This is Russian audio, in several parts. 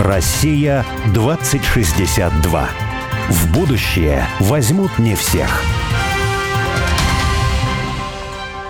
Россия 2062. В будущее возьмут не всех.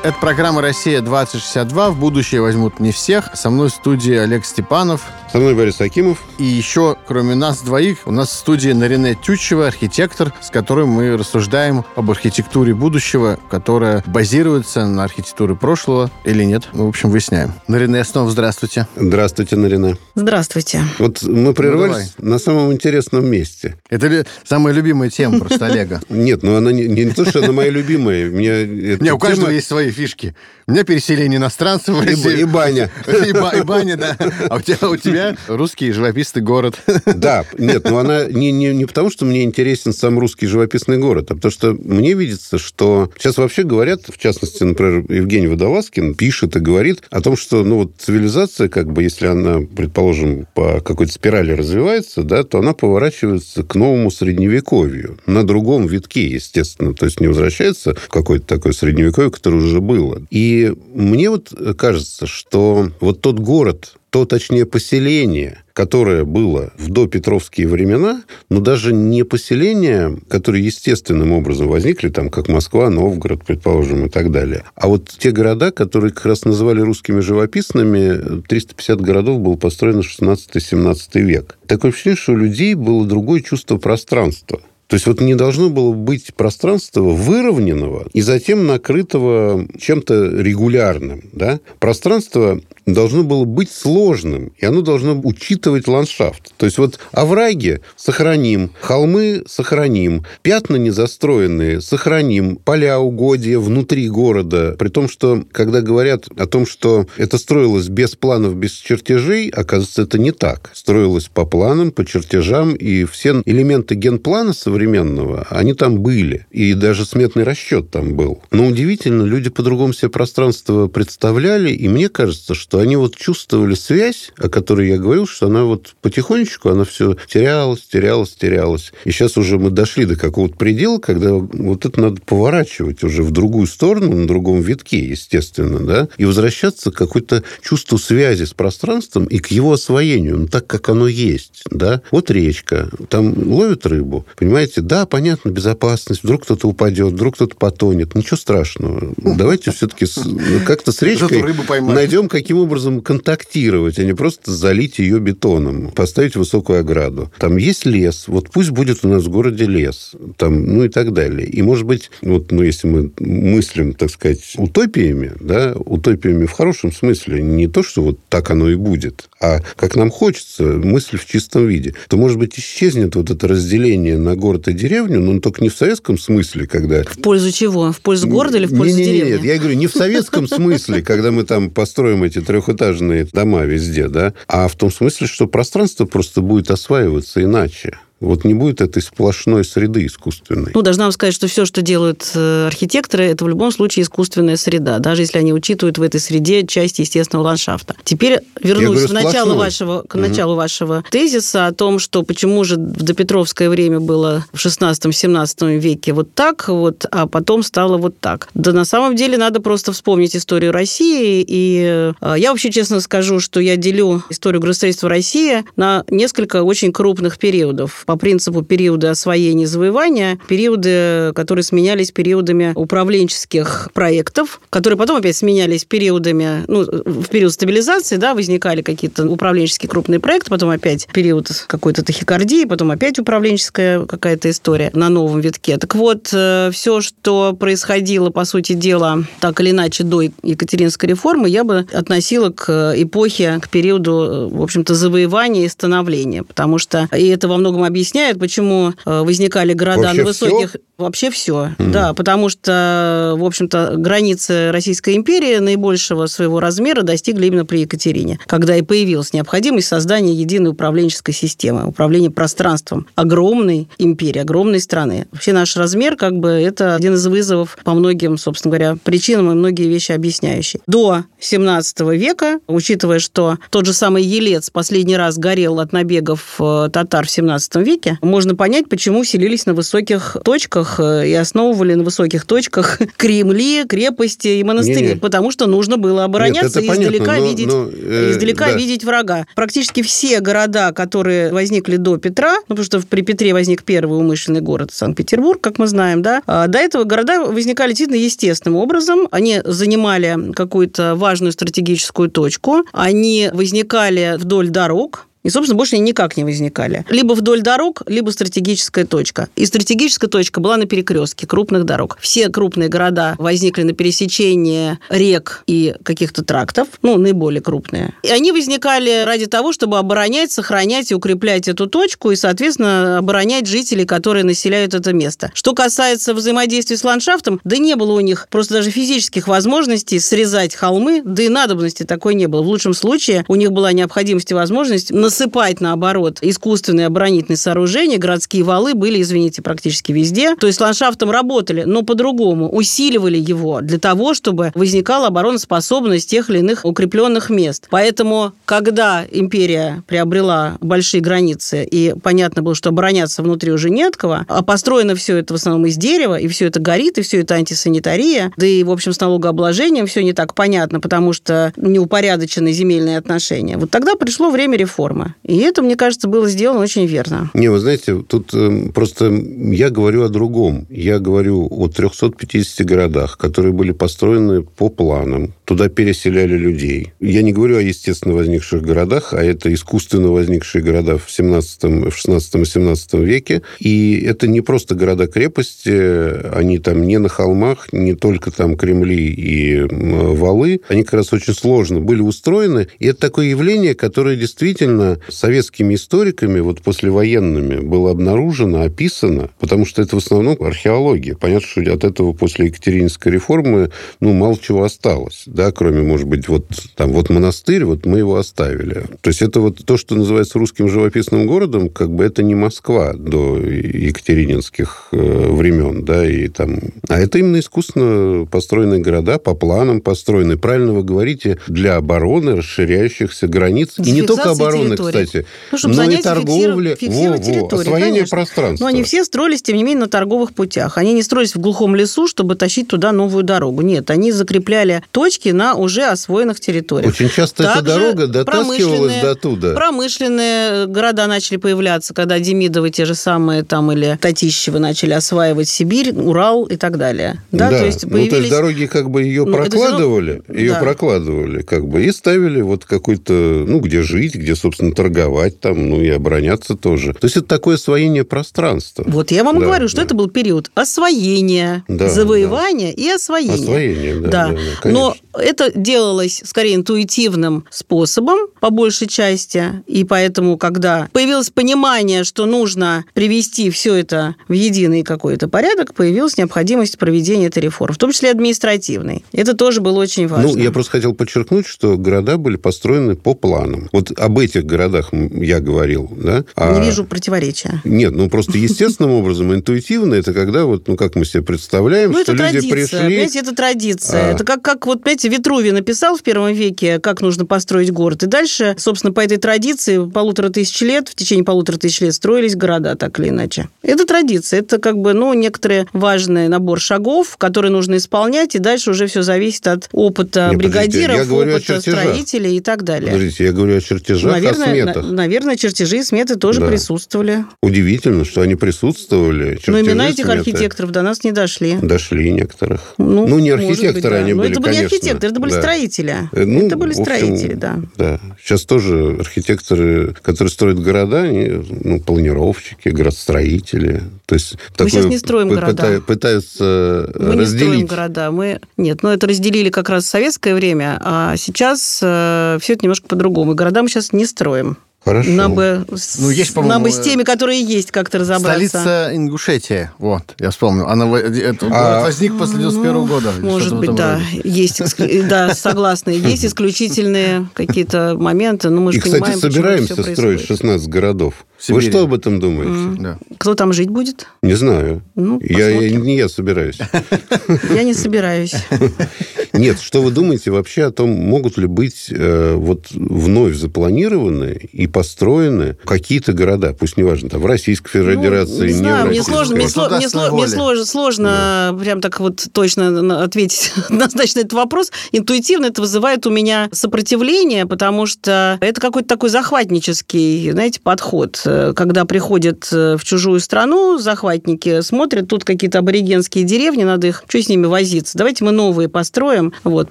Это программа «Россия-2062». В будущее возьмут не всех. Со мной в студии Олег Степанов. Со мной Борис Акимов. И еще, кроме нас двоих, у нас в студии Нарине Тютчева, архитектор, с которым мы рассуждаем об архитектуре будущего, которая базируется на архитектуре прошлого или нет. Мы, в общем, выясняем. Нарине, снова здравствуйте. Здравствуйте, Нарине. Здравствуйте. Вот мы прервались ну, на самом интересном месте. Это ли самая любимая тема просто Олега? Нет, ну она не, то, что она моя любимая. Не, у каждого есть свои фишки. У меня переселение иностранцев. И, баня. И, баня, да. А у тебя, у тебя русский живописный город. Да, нет, но она не, не, не потому, что мне интересен сам русский живописный город, а потому что мне видится, что сейчас вообще говорят, в частности, например, Евгений Водолазкин пишет и говорит о том, что ну, вот цивилизация, как бы, если она, предположим, по какой-то спирали развивается, да, то она поворачивается к новому средневековью, на другом витке, естественно, то есть не возвращается в какое-то такое средневековье, которое уже было. И мне вот кажется, что вот тот город, то, точнее, поселение, которое было в допетровские времена, но даже не поселения, которые естественным образом возникли, там, как Москва, Новгород, предположим, и так далее, а вот те города, которые как раз называли русскими живописными, 350 городов было построено в 16-17 век. Такое ощущение, что у людей было другое чувство пространства. То есть вот не должно было быть пространства выровненного и затем накрытого чем-то регулярным. Да? Пространство должно было быть сложным, и оно должно учитывать ландшафт. То есть вот овраги сохраним, холмы сохраним, пятна незастроенные сохраним, поля угодья внутри города. При том, что когда говорят о том, что это строилось без планов, без чертежей, оказывается, это не так. Строилось по планам, по чертежам, и все элементы генплана современного они там были. И даже сметный расчет там был. Но удивительно, люди по-другому себе пространство представляли, и мне кажется, что они вот чувствовали связь, о которой я говорил, что она вот потихонечку, она все терялась, терялась, терялась. И сейчас уже мы дошли до какого-то предела, когда вот это надо поворачивать уже в другую сторону, на другом витке, естественно, да, и возвращаться к какой-то чувству связи с пространством и к его освоению, ну, так, как оно есть, да. Вот речка, там ловят рыбу, понимаете, да, понятно, безопасность, вдруг кто-то упадет, вдруг кто-то потонет. Ничего страшного. Давайте все-таки ну, как-то с речкой найдем, каким образом контактировать, а не просто залить ее бетоном, поставить высокую ограду. Там есть лес, вот пусть будет у нас в городе лес, там, ну и так далее. И, может быть, вот, ну, если мы мыслим, так сказать, утопиями, да, утопиями в хорошем смысле, не то, что вот так оно и будет, а как нам хочется, мысль в чистом виде, то, может быть, исчезнет вот это разделение на город и деревню, но только не в советском смысле, когда... В пользу чего? В пользу города или в пользу не, не, деревни? Нет, я говорю, не в советском смысле, когда мы там построим эти трехэтажные дома везде, да, а в том смысле, что пространство просто будет осваиваться иначе. Вот не будет этой сплошной среды искусственной. Ну, должна вам сказать, что все, что делают э, архитекторы, это в любом случае искусственная среда, даже если они учитывают в этой среде часть естественного ландшафта. Теперь вернусь в начало вашего, к началу угу. вашего тезиса о том, что почему же в допетровское время было в 16-17 веке вот так, вот, а потом стало вот так. Да на самом деле надо просто вспомнить историю России, и э, я вообще честно скажу, что я делю историю градостроительства России на несколько очень крупных периодов по принципу периода освоения и завоевания, периоды, которые сменялись периодами управленческих проектов, которые потом опять сменялись периодами, ну, в период стабилизации, да, возникали какие-то управленческие крупные проекты, потом опять период какой-то тахикардии, потом опять управленческая какая-то история на новом витке. Так вот, э, все, что происходило, по сути дела, так или иначе до Екатеринской реформы, я бы относила к эпохе, к периоду, в общем-то, завоевания и становления, потому что и это во многом объясняет объясняет, почему э, возникали города Вообще на высоких... Все? Вообще все, mm. да, потому что, в общем-то, границы Российской империи наибольшего своего размера достигли именно при Екатерине, когда и появилась необходимость создания единой управленческой системы, управления пространством огромной империи, огромной страны. Вообще наш размер, как бы, это один из вызовов по многим, собственно говоря, причинам и многие вещи объясняющие. До 17 века, учитывая, что тот же самый Елец последний раз горел от набегов э, татар в 17 веке, можно понять, почему селились на высоких точках точках и основывали на высоких точках Кремли, крепости и монастыри, не, не. потому что нужно было обороняться Нет, и издалека, понятно, но, видеть, но, э, издалека да. видеть врага. Практически все города, которые возникли до Петра, ну, потому что при Петре возник первый умышленный город Санкт-Петербург, как мы знаем, да, а до этого города возникали действительно естественным образом. Они занимали какую-то важную стратегическую точку, они возникали вдоль дорог, и, собственно, больше они никак не возникали. Либо вдоль дорог, либо стратегическая точка. И стратегическая точка была на перекрестке крупных дорог. Все крупные города возникли на пересечении рек и каких-то трактов, ну, наиболее крупные. И они возникали ради того, чтобы оборонять, сохранять и укреплять эту точку и, соответственно, оборонять жителей, которые населяют это место. Что касается взаимодействия с ландшафтом, да не было у них просто даже физических возможностей срезать холмы, да и надобности такой не было. В лучшем случае у них была необходимость и возможность насыпать, наоборот, искусственные оборонительные сооружения, городские валы были, извините, практически везде. То есть ландшафтом работали, но по-другому, усиливали его для того, чтобы возникала обороноспособность тех или иных укрепленных мест. Поэтому, когда империя приобрела большие границы, и понятно было, что обороняться внутри уже не кого, а построено все это в основном из дерева, и все это горит, и все это антисанитария, да и, в общем, с налогообложением все не так понятно, потому что неупорядочены земельные отношения. Вот тогда пришло время реформ реформа. И это, мне кажется, было сделано очень верно. Не, вы знаете, тут э, просто я говорю о другом. Я говорю о 350 городах, которые были построены по планам. Туда переселяли людей. Я не говорю о естественно возникших городах, а это искусственно возникшие города в 17, в 16 и 17 веке. И это не просто города-крепости, они там не на холмах, не только там Кремли и валы. Они как раз очень сложно были устроены. И это такое явление, которое действительно советскими историками, вот послевоенными, было обнаружено, описано, потому что это в основном археология. Понятно, что от этого после Екатерининской реформы, ну, мало чего осталось, да, кроме, может быть, вот там вот монастырь, вот мы его оставили. То есть это вот то, что называется русским живописным городом, как бы это не Москва до екатерининских э, времен, да, и там... А это именно искусственно построенные города, по планам построенные. Правильно вы говорите, для обороны расширяющихся границ. И не только обороны, территории. кстати. Ну, чтобы но занять и торговля, фиксировать во, территорию, освоение конечно. пространства. Но они все строились, тем не менее, на торговых путях. Они не строились в глухом лесу, чтобы тащить туда новую дорогу. Нет, они закрепляли точки на уже освоенных территориях. Очень часто Также эта дорога дотаскивалась до туда. Промышленные города начали появляться, когда Демидовы те же самые там или Татищевы начали осваивать Сибирь, Урал и так далее. Да, да. то есть появились... Ну, то есть дороги как бы ее ну, прокладывали, ее да. прокладывали как бы и ставили вот какой-то, ну, где жить, где, собственно, собственно, торговать там, ну и обороняться тоже. То есть это такое освоение пространства. Вот я вам да, говорю, что да. это был период освоения, да, завоевания да. и освоения. Освоение, да. да. да, да Но это делалось скорее интуитивным способом, по большей части, и поэтому, когда появилось понимание, что нужно привести все это в единый какой-то порядок, появилась необходимость проведения этой реформы, в том числе административной. Это тоже было очень важно. Ну, я просто хотел подчеркнуть, что города были построены по планам. Вот об этих городах я говорил, да? А... Не вижу противоречия. Нет, ну просто естественным образом, интуитивно, это когда вот, ну как мы себе представляем, ну, что люди традиция, пришли... Понимаете, это традиция. А... Это как, как вот, понимаете, Витрувий написал в первом веке, как нужно построить город. И дальше, собственно, по этой традиции полутора тысяч лет, в течение полутора тысяч лет строились города, так или иначе. Это традиция. Это как бы, ну, некоторый важный набор шагов, которые нужно исполнять, и дальше уже все зависит от опыта Нет, бригадиров, опыта строителей и так далее. Подождите, я говорю о чертежах, наверное, сметах. На, наверное, чертежи и сметы тоже да. присутствовали. Удивительно, что они присутствовали. Чертежи, Но имена этих сметы. архитекторов до нас не дошли. Дошли некоторых. Ну, ну не архитекторы быть, да. они Но были, это были конечно. архитекторы, это были да. строители. Э, ну, это были общем, строители, да. Да. Сейчас тоже архитекторы, которые строят города, они ну, планировщики, градостроители. То есть Мы такое, сейчас не строим города. Пытаются Мы разделить. не строим города. Мы... Нет, ну это разделили как раз в советское время, а сейчас э, все это немножко по-другому. города мы сейчас не строим. Хорошо. Нам бы, ну, есть, нам бы с теми, которые есть, как-то разобраться. Столица Ингушетия. Вот, я вспомнил. Она это, а, возник после 91 ну, года. Может быть, да. Есть, да, согласна. Есть исключительные какие-то моменты, но мы же И, кстати, собираемся строить 16 городов. Вы что об этом думаете? Mm. Да. Кто там жить будет? Не знаю. Ну, я, я, не я собираюсь. Я не собираюсь. Нет, что вы думаете вообще о том, могут ли быть э, вот вновь запланированные и построены какие-то города, пусть неважно, там в Российской Федерации, ну, не, не знаю, мне сложно, мне, сло, мне, сло, мне сложно, сложно да. прям так вот точно ответить однозначно этот вопрос. Интуитивно это вызывает у меня сопротивление, потому что это какой-то такой захватнический, знаете, подход, когда приходят э, в чужую страну захватники, смотрят, тут какие-то аборигенские деревни, надо их, что с ними возиться? Давайте мы новые построим, вот,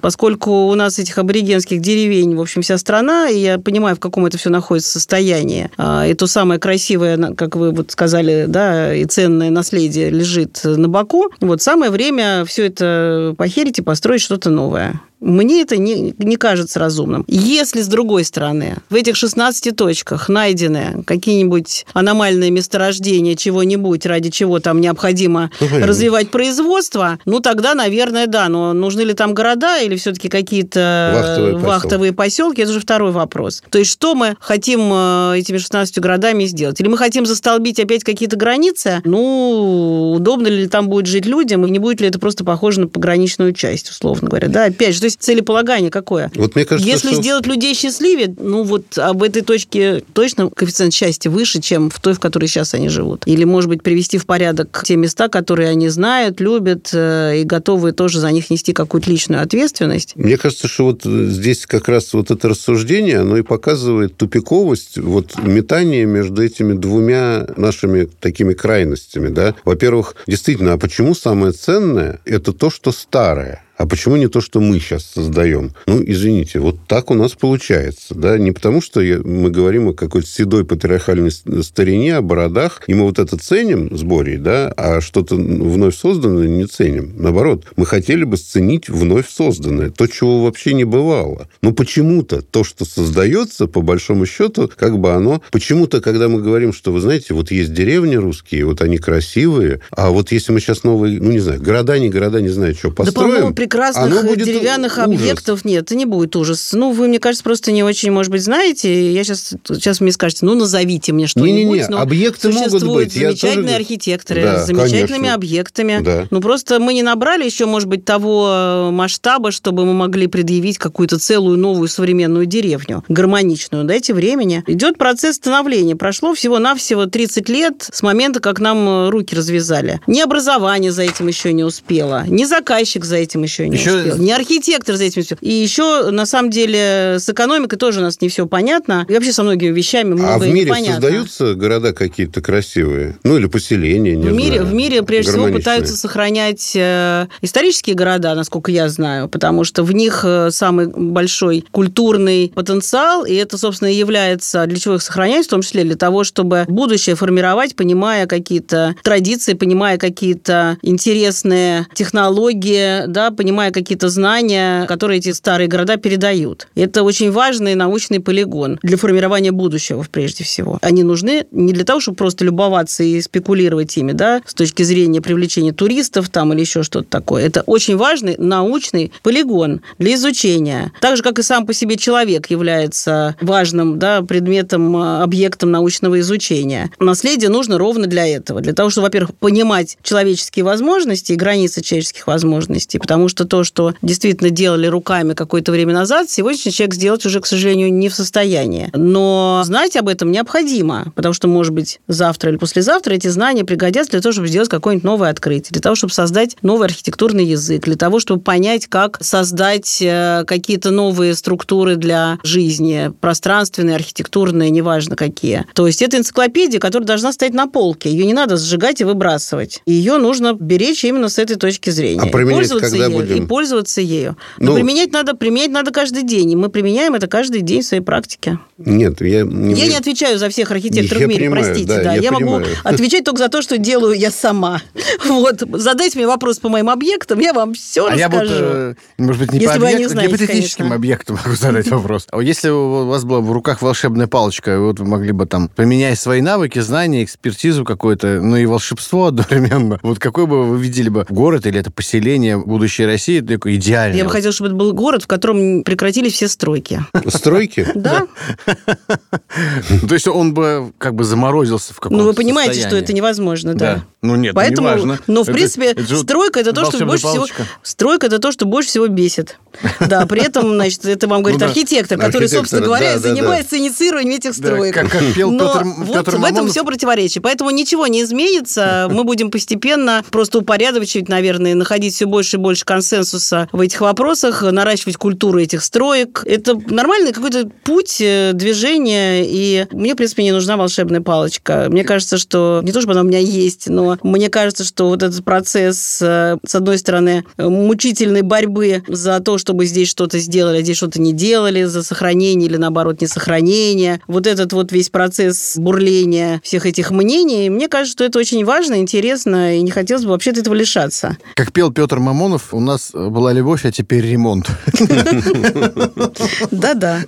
поскольку у нас этих аборигенских деревень, в общем, вся страна, и я понимаю, в каком это все находится состоянии. А, и то самое красивое, как вы вот сказали, да, и ценное наследие лежит на боку. Вот самое время все это похерить и построить что-то новое. Мне это не, не кажется разумным. Если, с другой стороны, в этих 16 точках найдены какие-нибудь аномальные месторождения чего-нибудь, ради чего там необходимо ну, развивать производство, ну, тогда, наверное, да. Но нужны ли там города или все-таки какие-то вахтовые, вахтовые поселки, это уже второй вопрос. То есть, что мы хотим э, этими 16 городами сделать? Или мы хотим застолбить опять какие-то границы? Ну, удобно ли там будет жить людям, и не будет ли это просто похоже на пограничную часть, условно говоря? Да, опять же, есть целеполагание какое? Вот мне кажется, Если что... сделать людей счастливее, ну вот об этой точке точно коэффициент счастья выше, чем в той, в которой сейчас они живут. Или, может быть, привести в порядок те места, которые они знают, любят э, и готовы тоже за них нести какую-то личную ответственность. Мне кажется, что вот здесь как раз вот это рассуждение, оно и показывает тупиковость вот метания между этими двумя нашими такими крайностями, да. Во-первых, действительно, а почему самое ценное – это то, что старое? А почему не то, что мы сейчас создаем? Ну, извините, вот так у нас получается. Да? Не потому, что мы говорим о какой-то седой патриархальной старине, о бородах, и мы вот это ценим с Борей, да, а что-то вновь созданное не ценим. Наоборот, мы хотели бы сценить вновь созданное, то, чего вообще не бывало. Но почему-то то, что создается, по большому счету, как бы оно... Почему-то, когда мы говорим, что, вы знаете, вот есть деревни русские, вот они красивые, а вот если мы сейчас новые, ну, не знаю, города, не города, не знаю, что построим... Да, прекрасных деревянных ужас. объектов нет, это не будет ужас. Ну, вы, мне кажется, просто не очень, может быть, знаете. Я сейчас, сейчас мне скажете, ну, назовите мне что-нибудь. Не-не-не, объекты могут быть. замечательные тоже... архитекторы да, с замечательными конечно. объектами. Да. Ну, просто мы не набрали еще, может быть, того э, масштаба, чтобы мы могли предъявить какую-то целую новую современную деревню, гармоничную. Дайте времени. Идет процесс становления. Прошло всего-навсего 30 лет с момента, как нам э, руки развязали. Ни образование за этим еще не успело, ни заказчик за этим еще не еще... успел. Не архитектор за этим все. И еще, на самом деле, с экономикой тоже у нас не все понятно. И вообще со многими вещами многое А в мире непонятно. создаются города какие-то красивые? Ну, или поселения, не в мире, В мире, прежде всего, пытаются сохранять э, исторические города, насколько я знаю, потому что в них э, самый большой культурный потенциал, и это, собственно, и является, для чего их сохранять, в том числе для того, чтобы будущее формировать, понимая какие-то традиции, понимая какие-то интересные технологии, да, понимая понимая какие-то знания, которые эти старые города передают. Это очень важный научный полигон для формирования будущего, прежде всего. Они нужны не для того, чтобы просто любоваться и спекулировать ими, да, с точки зрения привлечения туристов там или еще что-то такое. Это очень важный научный полигон для изучения. Так же, как и сам по себе человек является важным да, предметом, а, объектом научного изучения. Наследие нужно ровно для этого. Для того, чтобы, во-первых, понимать человеческие возможности и границы человеческих возможностей, потому что то, что действительно делали руками какое-то время назад, сегодняшний человек сделать уже, к сожалению, не в состоянии. Но знать об этом необходимо, потому что, может быть, завтра или послезавтра эти знания пригодятся для того, чтобы сделать какое-нибудь новое открытие, для того, чтобы создать новый архитектурный язык, для того, чтобы понять, как создать э, какие-то новые структуры для жизни, пространственные, архитектурные, неважно какие. То есть это энциклопедия, которая должна стоять на полке. Ее не надо сжигать и выбрасывать. Ее нужно беречь именно с этой точки зрения. А применять когда будем? и пользоваться ею. Но ну, применять надо, применять надо каждый день. И мы применяем это каждый день в своей практике. Нет, я... Не... Я не отвечаю за всех архитекторов я в мире, понимаю, простите. Да, да. Я, я могу отвечать только за то, что делаю я сама. Вот. Задайте мне вопрос по моим объектам, я вам все а расскажу. Я вот, э, может быть, не Если по объект, знаете, гипотетическим конечно. объектам могу задать вопрос. А если у вас была в руках волшебная палочка, вот вы могли бы там, поменять свои навыки, знания, экспертизу какую-то, ну и волшебство одновременно, вот какой бы вы видели бы город или это поселение, будущее России такой идеальный. Я бы хотел, чтобы это был город, в котором прекратились все стройки. Стройки? Да. То есть он бы как бы заморозился в каком-то Ну, вы понимаете, что это невозможно, да. Ну, нет, Поэтому, не важно. Ну, в принципе, стройка это то, что больше всего... Стройка это то, что больше всего бесит. Да, при этом, значит, это вам говорит архитектор, который, собственно говоря, занимается инициированием этих строек. Как пел Петр в этом все противоречие. Поэтому ничего не изменится. Мы будем постепенно просто упорядочивать, наверное, находить все больше и больше консенсуса в этих вопросах, наращивать культуру этих строек. Это нормальный какой-то путь э, движения, и мне, в принципе, не нужна волшебная палочка. Мне кажется, что не то, чтобы она у меня есть, но мне кажется, что вот этот процесс, э, с одной стороны, мучительной борьбы за то, чтобы здесь что-то сделали, а здесь что-то не делали, за сохранение или, наоборот, не сохранение, вот этот вот весь процесс бурления всех этих мнений, мне кажется, что это очень важно, интересно, и не хотелось бы вообще от этого лишаться. Как пел Петр Мамонов, у нас была любовь, а теперь ремонт. Да-да.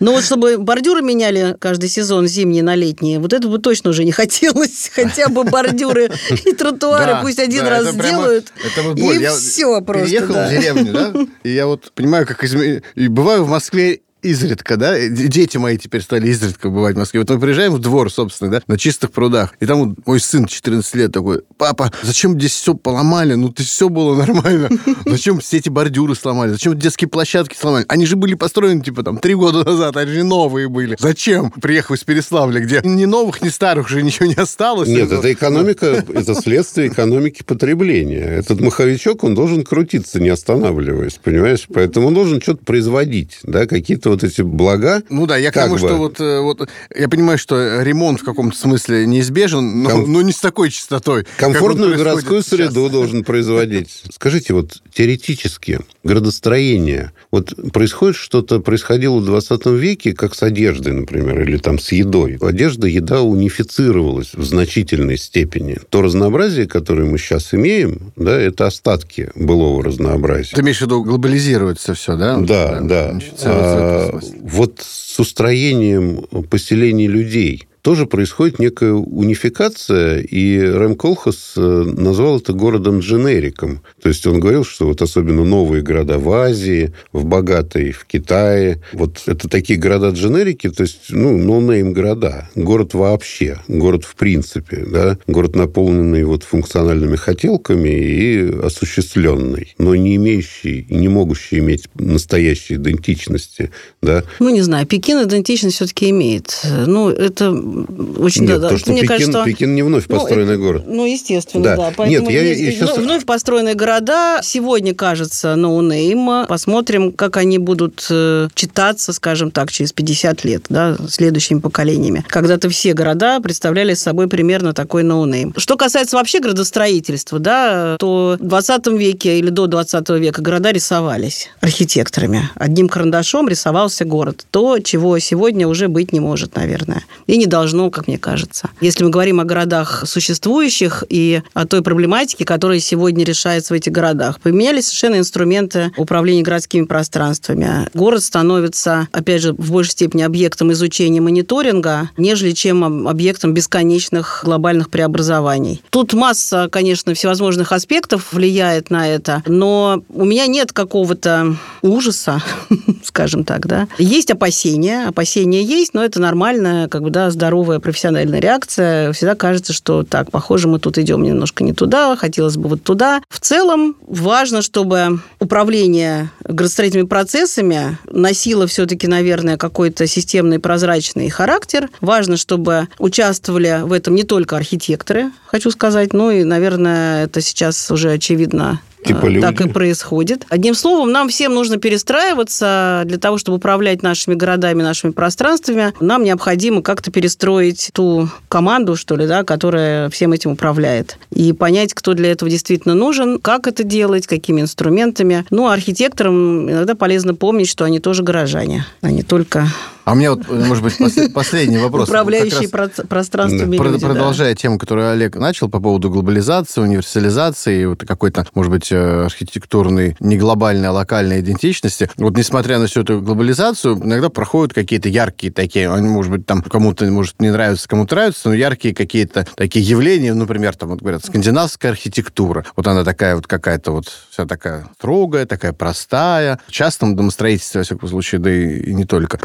Ну вот чтобы бордюры меняли каждый сезон зимние на летние, вот это бы точно уже не хотелось. Хотя бы бордюры и тротуары пусть один раз сделают. И все просто. Приехал в деревню, да? И я вот понимаю, как изменилось. И бываю в Москве изредка, да, дети мои теперь стали изредка бывать в Москве. Вот мы приезжаем в двор, собственно, да, на чистых прудах, и там вот мой сын 14 лет такой, папа, зачем здесь все поломали? Ну, ты все было нормально. Зачем все эти бордюры сломали? Зачем детские площадки сломали? Они же были построены, типа, там, три года назад, они же новые были. Зачем? Приехал из Переславля, где ни новых, ни старых уже ничего не осталось. Нет, это экономика, это следствие экономики потребления. Этот маховичок, он должен крутиться, не останавливаясь, понимаешь? Поэтому он должен что-то производить, да, какие-то вот эти блага. Ну да, я к тому, бы... что вот, э, вот я понимаю, что ремонт в каком-то смысле неизбежен, но, Ком... но не с такой частотой. Комфортную городскую среду сейчас. должен производить. Скажите, вот теоретически градостроение, вот происходит что-то, происходило в 20 веке, как с одеждой, например, или там с едой. Одежда, еда унифицировалась в значительной степени. То разнообразие, которое мы сейчас имеем, да, это остатки былого разнообразия. Ты имеешь в виду глобализируется все, да? Да, да. да вот с устроением поселений людей – тоже происходит некая унификация, и Рэм Колхас э, назвал это городом-дженериком. То есть он говорил, что вот особенно новые города в Азии, в богатой, в Китае, вот это такие города-дженерики, то есть, ну, no-name города. Город вообще, город в принципе, да, город, наполненный вот функциональными хотелками и осуществленный, но не имеющий не могущий иметь настоящей идентичности, да. Ну, не знаю, Пекин идентичность все-таки имеет. Ну, это очень... Нет, да, то, что мне Пекин, кажется, Пекин не вновь ну, построенный ну, город. Ну, естественно, да. да. Поэтому Нет, я, я сейчас... Вновь построенные города сегодня, кажется, no-name. Посмотрим, как они будут э, читаться, скажем так, через 50 лет, да, следующими поколениями. Когда-то все города представляли собой примерно такой no-name. Что касается вообще градостроительства, да, то в 20 веке или до 20 века города рисовались архитекторами. Одним карандашом рисовался город. То, чего сегодня уже быть не может, наверное. И не должно должно, как мне кажется. Если мы говорим о городах существующих и о той проблематике, которая сегодня решается в этих городах, поменялись совершенно инструменты управления городскими пространствами. Город становится, опять же, в большей степени объектом изучения мониторинга, нежели чем объектом бесконечных глобальных преобразований. Тут масса, конечно, всевозможных аспектов влияет на это, но у меня нет какого-то ужаса, скажем так, да. Есть опасения, опасения есть, но это нормально, как бы, да, здоровье здоровая профессиональная реакция. Всегда кажется, что так, похоже, мы тут идем немножко не туда, хотелось бы вот туда. В целом важно, чтобы управление градостроительными процессами носило все-таки, наверное, какой-то системный прозрачный характер. Важно, чтобы участвовали в этом не только архитекторы, хочу сказать, но и, наверное, это сейчас уже очевидно Типа люди. Так и происходит. Одним словом, нам всем нужно перестраиваться для того, чтобы управлять нашими городами, нашими пространствами. Нам необходимо как-то перестроить ту команду, что ли, да, которая всем этим управляет. И понять, кто для этого действительно нужен, как это делать, какими инструментами. Ну, архитекторам иногда полезно помнить, что они тоже горожане, а не только А у меня вот, может быть, последний вопрос. Управляющий пространствами Продолжая тему, которую Олег начал по поводу глобализации, универсализации, вот какой-то, может быть, э, архитектурной, не глобальной, а локальной идентичности. Вот несмотря на всю эту глобализацию, иногда проходят какие-то яркие такие, они, может быть, там кому-то, может, не нравятся, кому-то нравятся, но яркие какие-то такие явления, например, там вот говорят, скандинавская архитектура. Вот она такая вот какая-то вот вся такая строгая, такая простая. В частном домостроительстве, во всяком случае, да и, и не только,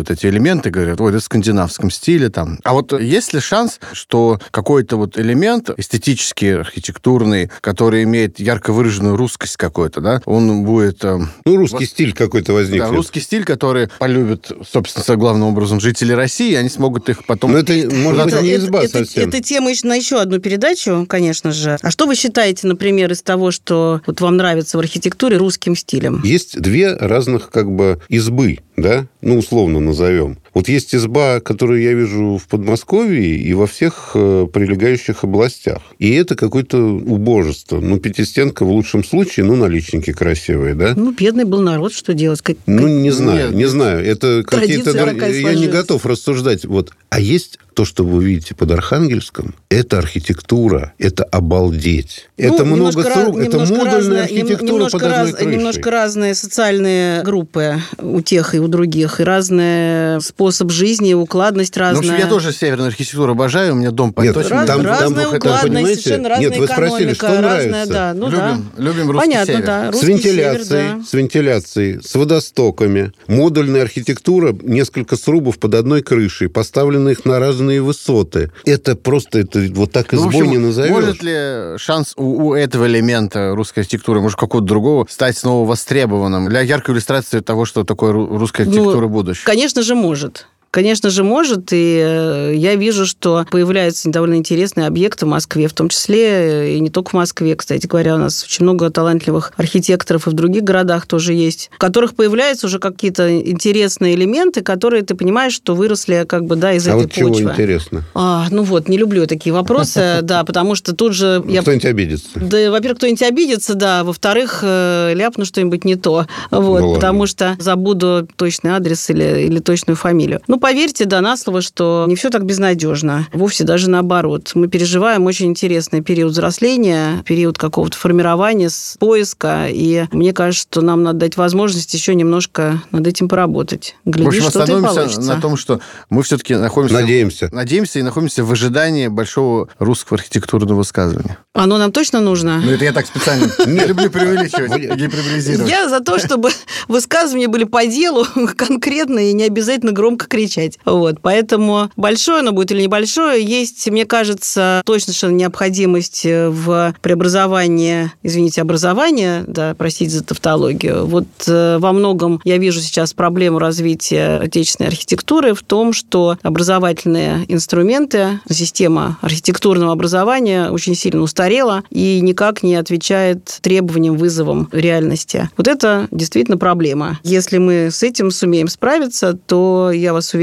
проскальзывают эти элементы, говорят, ой, это в скандинавском стиле там. А вот есть ли шанс, что какой-то вот элемент эстетический, архитектурный, который имеет ярко выраженную русскость какой-то, да, он будет... Э, ну, русский вот, стиль какой-то возникнет. Да, русский стиль, который полюбит, собственно, главным образом жители России, они смогут их потом... Но это, может быть, не изба это, совсем. Это, это тема на еще одну передачу, конечно же. А что вы считаете, например, из того, что вот вам нравится в архитектуре русским стилем? Есть две разных как бы избы, да, ну, условно назовем. Вот есть изба, которую я вижу в Подмосковье и во всех э, прилегающих областях. И это какое-то убожество. Ну, пятистенка в лучшем случае, ну, наличники красивые, да? Ну, бедный был народ, что делать? Как... Ну, не знаю, не знаю. Это какие-то... Я не готов рассуждать. Вот. А есть то, что вы видите под Архангельском, это архитектура, это обалдеть. Ну, это много срок, это модульная разная, архитектура немножко под раз, Немножко разные социальные группы у тех и у других, и разный способ жизни, укладность ну, разная. Ну, я тоже северную архитектуру обожаю, у меня дом по Нет, раз, там, разная там, укладность, там, совершенно разная Нет, вы спросили, что разная, нравится? Да, ну, любим, да. любим русский Понятно, север. Да, русский с вентиляцией, север, да. с вентиляцией, с водостоками, модульная архитектура, несколько срубов под одной крышей, поставленных на разные высоты. Это просто это вот так ну, избой не назовешь. Может ли шанс у, у этого элемента русской архитектуры, может, какого-то другого, стать снова востребованным для яркой иллюстрации того, что такое русская архитектура ну, будущего? Конечно же, может. Конечно же, может, и э, я вижу, что появляются довольно интересные объекты в Москве, в том числе э, и не только в Москве, кстати говоря, у нас очень много талантливых архитекторов и в других городах тоже есть, в которых появляются уже какие-то интересные элементы, которые ты понимаешь, что выросли как бы, да, из а этой вот почвы. чего интересно? А, ну вот, не люблю такие вопросы, да, потому что тут же... Кто-нибудь обидится. Да, во-первых, кто-нибудь обидится, да, во-вторых, э, ляпну что-нибудь не то, вот, ну потому что забуду точный адрес или, или точную фамилию. Ну, поверьте, да, на слово, что не все так безнадежно. Вовсе даже наоборот. Мы переживаем очень интересный период взросления, период какого-то формирования, поиска. И мне кажется, что нам надо дать возможность еще немножко над этим поработать. Глядишь, в общем, остановимся на том, что мы все-таки находимся... Надеемся. Надеемся и находимся в ожидании большого русского архитектурного высказывания. Оно нам точно нужно? Ну, это я так специально не люблю преувеличивать, гиперболизировать. Я за то, чтобы высказывания были по делу, конкретно и не обязательно громко кричать. Вот, поэтому большое оно будет или небольшое, есть, мне кажется, точно совершенно необходимость в преобразовании, извините, образования, да, простите за тавтологию. Вот э, во многом я вижу сейчас проблему развития отечественной архитектуры в том, что образовательные инструменты, система архитектурного образования очень сильно устарела и никак не отвечает требованиям, вызовам реальности. Вот это действительно проблема. Если мы с этим сумеем справиться, то, я вас уверяю,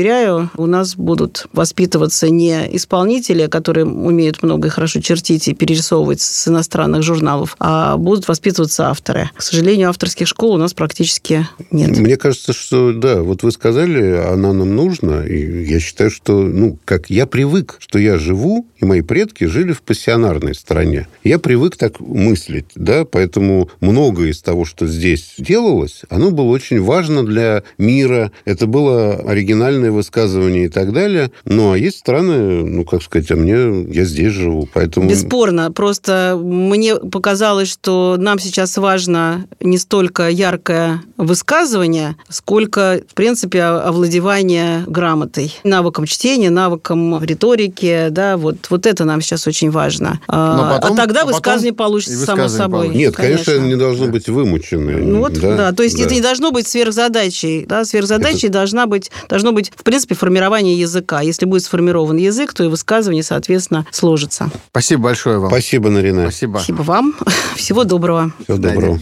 у нас будут воспитываться не исполнители, которые умеют много и хорошо чертить и перерисовывать с иностранных журналов, а будут воспитываться авторы. К сожалению, авторских школ у нас практически нет. Мне кажется, что да, вот вы сказали, она нам нужна, и я считаю, что, ну, как я привык, что я живу, и мои предки жили в пассионарной стране. Я привык так мыслить, да, поэтому многое из того, что здесь делалось, оно было очень важно для мира. Это было оригинальное высказывание и так далее. Ну, а есть страны, ну, как сказать, а мне, я здесь живу, поэтому... Бесспорно. Просто мне показалось, что нам сейчас важно не столько яркое высказывание, сколько, в принципе, овладевание грамотой, навыком чтения, навыком риторики, да, вот, вот это нам сейчас очень важно. А, потом, а тогда а высказывание получится само собой. Нет, конечно, конечно не должно быть вымученное. Ну, вот, да, да, то есть да. это не должно быть сверхзадачей. Да? Сверхзадачей это... должна быть, должно быть, в принципе, формирование языка. Если будет сформирован язык, то и высказывание, соответственно, сложится. Спасибо большое вам. Спасибо, Нарина. Спасибо. Спасибо вам. Всего доброго. Всего доброго.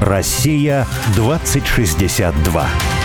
Россия 2062.